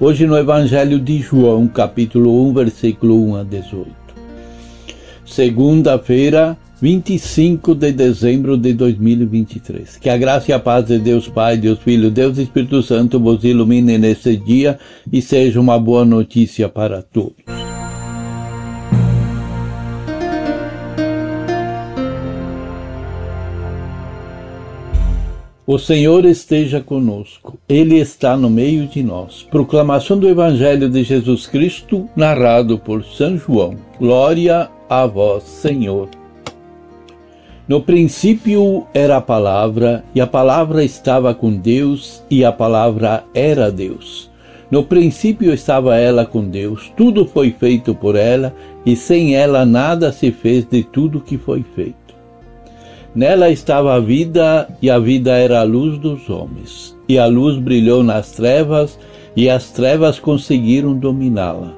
Hoje no Evangelho de João, capítulo 1, versículo 1 a 18. Segunda-feira, 25 de dezembro de 2023. Que a graça e a paz de Deus Pai, Deus Filho, Deus Espírito Santo vos ilumine nesse dia e seja uma boa notícia para todos. O Senhor esteja conosco, Ele está no meio de nós. Proclamação do Evangelho de Jesus Cristo, narrado por São João. Glória a vós, Senhor. No princípio era a palavra, e a palavra estava com Deus, e a palavra era Deus. No princípio estava ela com Deus, tudo foi feito por ela, e sem ela nada se fez de tudo que foi feito. Nela estava a vida, e a vida era a luz dos homens. E a luz brilhou nas trevas, e as trevas conseguiram dominá-la.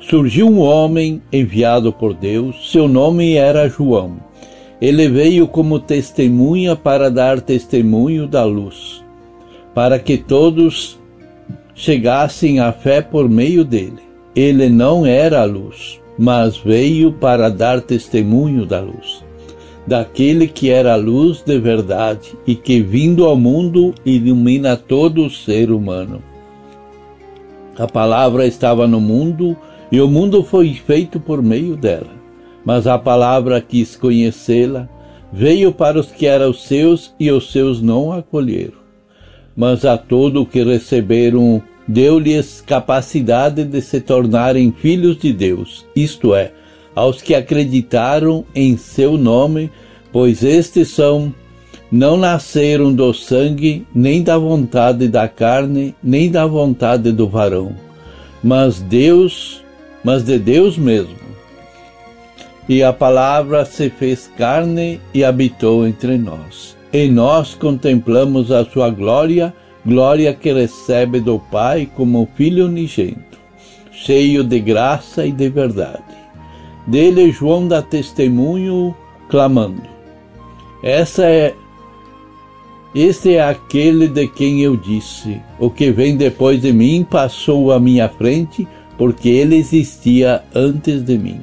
Surgiu um homem enviado por Deus, seu nome era João. Ele veio como testemunha para dar testemunho da luz, para que todos chegassem à fé por meio dele. Ele não era a luz, mas veio para dar testemunho da luz daquele que era a luz de verdade e que, vindo ao mundo, ilumina todo o ser humano. A palavra estava no mundo e o mundo foi feito por meio dela. Mas a palavra quis conhecê-la, veio para os que eram seus e os seus não acolheram. Mas a todo o que receberam, deu-lhes capacidade de se tornarem filhos de Deus, isto é, aos que acreditaram em seu nome, pois estes são não nasceram do sangue, nem da vontade da carne, nem da vontade do varão, mas Deus, mas de Deus mesmo. E a palavra se fez carne e habitou entre nós. E nós contemplamos a sua glória, glória que recebe do Pai como filho unigênito, cheio de graça e de verdade. Dele João dá testemunho clamando: Essa é este é aquele de quem eu disse: O que vem depois de mim passou à minha frente, porque ele existia antes de mim.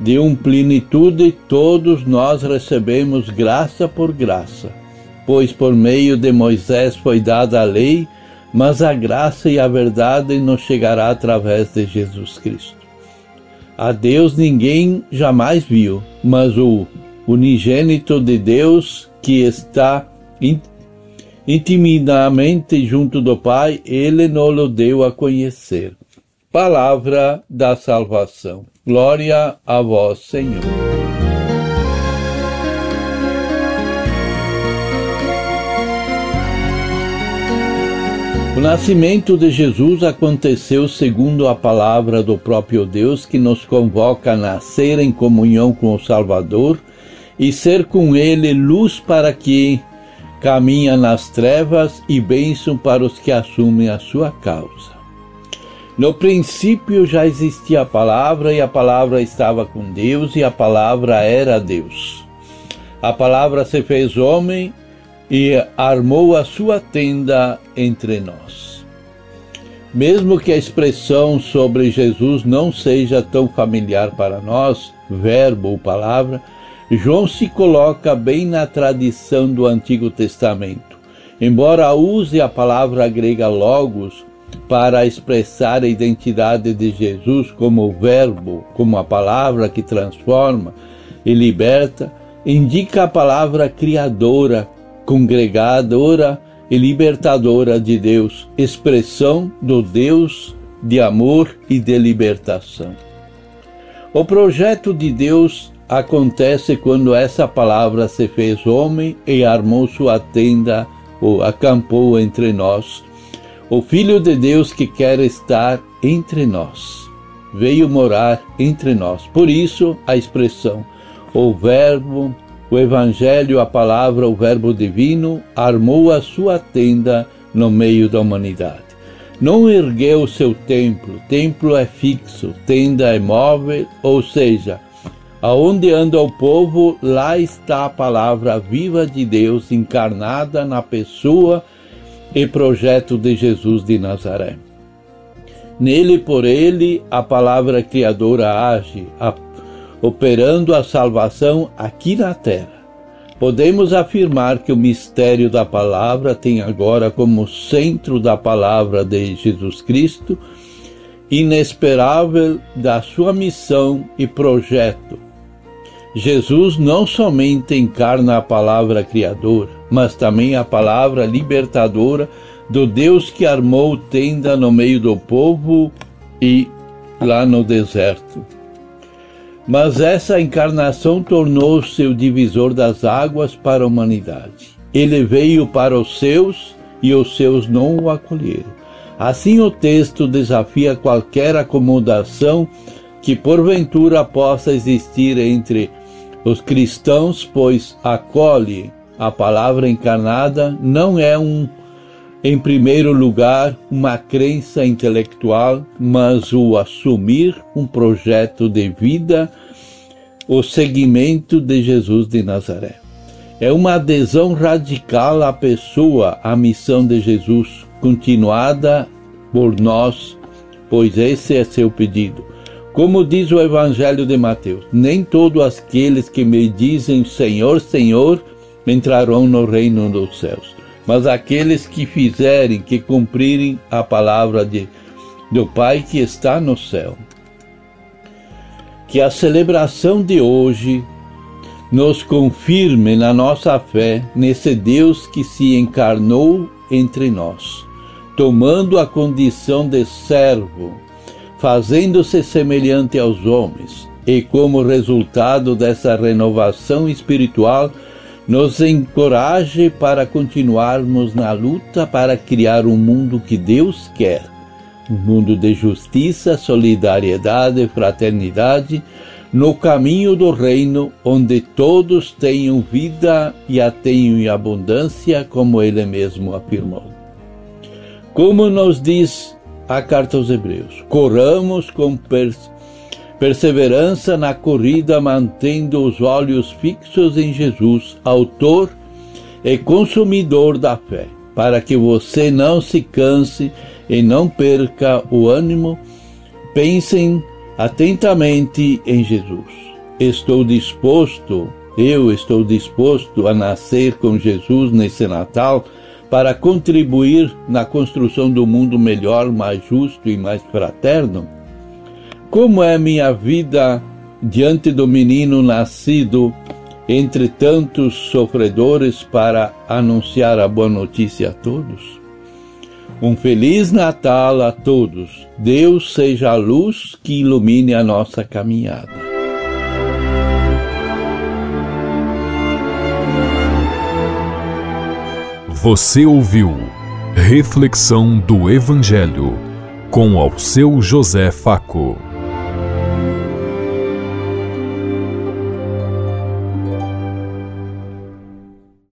De um plenitude todos nós recebemos graça por graça, pois por meio de Moisés foi dada a lei, mas a graça e a verdade nos chegará através de Jesus Cristo. A Deus ninguém jamais viu, mas o unigênito de Deus que está intimidamente junto do Pai, ele nos deu a conhecer. Palavra da salvação. Glória a vós, Senhor. O nascimento de Jesus aconteceu segundo a palavra do próprio Deus que nos convoca a nascer em comunhão com o Salvador e ser com ele luz para que caminha nas trevas e bênção para os que assumem a sua causa. No princípio já existia a palavra e a palavra estava com Deus e a palavra era Deus. A palavra se fez homem e armou a sua tenda entre nós. Mesmo que a expressão sobre Jesus não seja tão familiar para nós, verbo ou palavra, João se coloca bem na tradição do Antigo Testamento. Embora use a palavra grega logos para expressar a identidade de Jesus como o verbo, como a palavra que transforma e liberta, indica a palavra criadora congregadora e libertadora de Deus, expressão do Deus de amor e de libertação. O projeto de Deus acontece quando essa palavra se fez homem e armou sua tenda ou acampou entre nós. O Filho de Deus que quer estar entre nós. veio morar entre nós. Por isso, a expressão o Verbo, o Evangelho, a palavra, o Verbo divino, armou a sua tenda no meio da humanidade. Não ergueu seu templo, templo é fixo, tenda é móvel, ou seja, aonde anda o povo, lá está a palavra viva de Deus encarnada na pessoa e projeto de Jesus de Nazaré. Nele por ele a palavra criadora age, operando a salvação aqui na terra. Podemos afirmar que o mistério da palavra tem agora como centro da palavra de Jesus Cristo, inesperável da sua missão e projeto. Jesus não somente encarna a palavra criadora, mas também a palavra libertadora do Deus que armou tenda no meio do povo e lá no deserto. Mas essa encarnação tornou-se o divisor das águas para a humanidade. Ele veio para os seus e os seus não o acolheram. Assim, o texto desafia qualquer acomodação que porventura possa existir entre os cristãos, pois acolhe a palavra encarnada não é um em primeiro lugar, uma crença intelectual, mas o assumir um projeto de vida, o seguimento de Jesus de Nazaré. É uma adesão radical à pessoa, à missão de Jesus, continuada por nós, pois esse é seu pedido. Como diz o Evangelho de Mateus: Nem todos aqueles que me dizem Senhor, Senhor entrarão no reino dos céus mas aqueles que fizerem, que cumprirem a palavra de, do Pai que está no céu. Que a celebração de hoje nos confirme na nossa fé nesse Deus que se encarnou entre nós, tomando a condição de servo, fazendo-se semelhante aos homens, e como resultado dessa renovação espiritual, nos encoraje para continuarmos na luta para criar um mundo que Deus quer. Um mundo de justiça, solidariedade, fraternidade, no caminho do reino, onde todos tenham vida e a tenham em abundância, como ele mesmo afirmou. Como nos diz a carta aos Hebreus, coramos com Perseverança na corrida, mantendo os olhos fixos em Jesus, Autor e Consumidor da fé, para que você não se canse e não perca o ânimo. Pensem atentamente em Jesus. Estou disposto, eu estou disposto a nascer com Jesus nesse Natal para contribuir na construção do mundo melhor, mais justo e mais fraterno? Como é minha vida diante do menino nascido entre tantos sofredores para anunciar a boa notícia a todos? Um feliz Natal a todos. Deus seja a luz que ilumine a nossa caminhada. Você ouviu Reflexão do Evangelho com ao seu José Faco.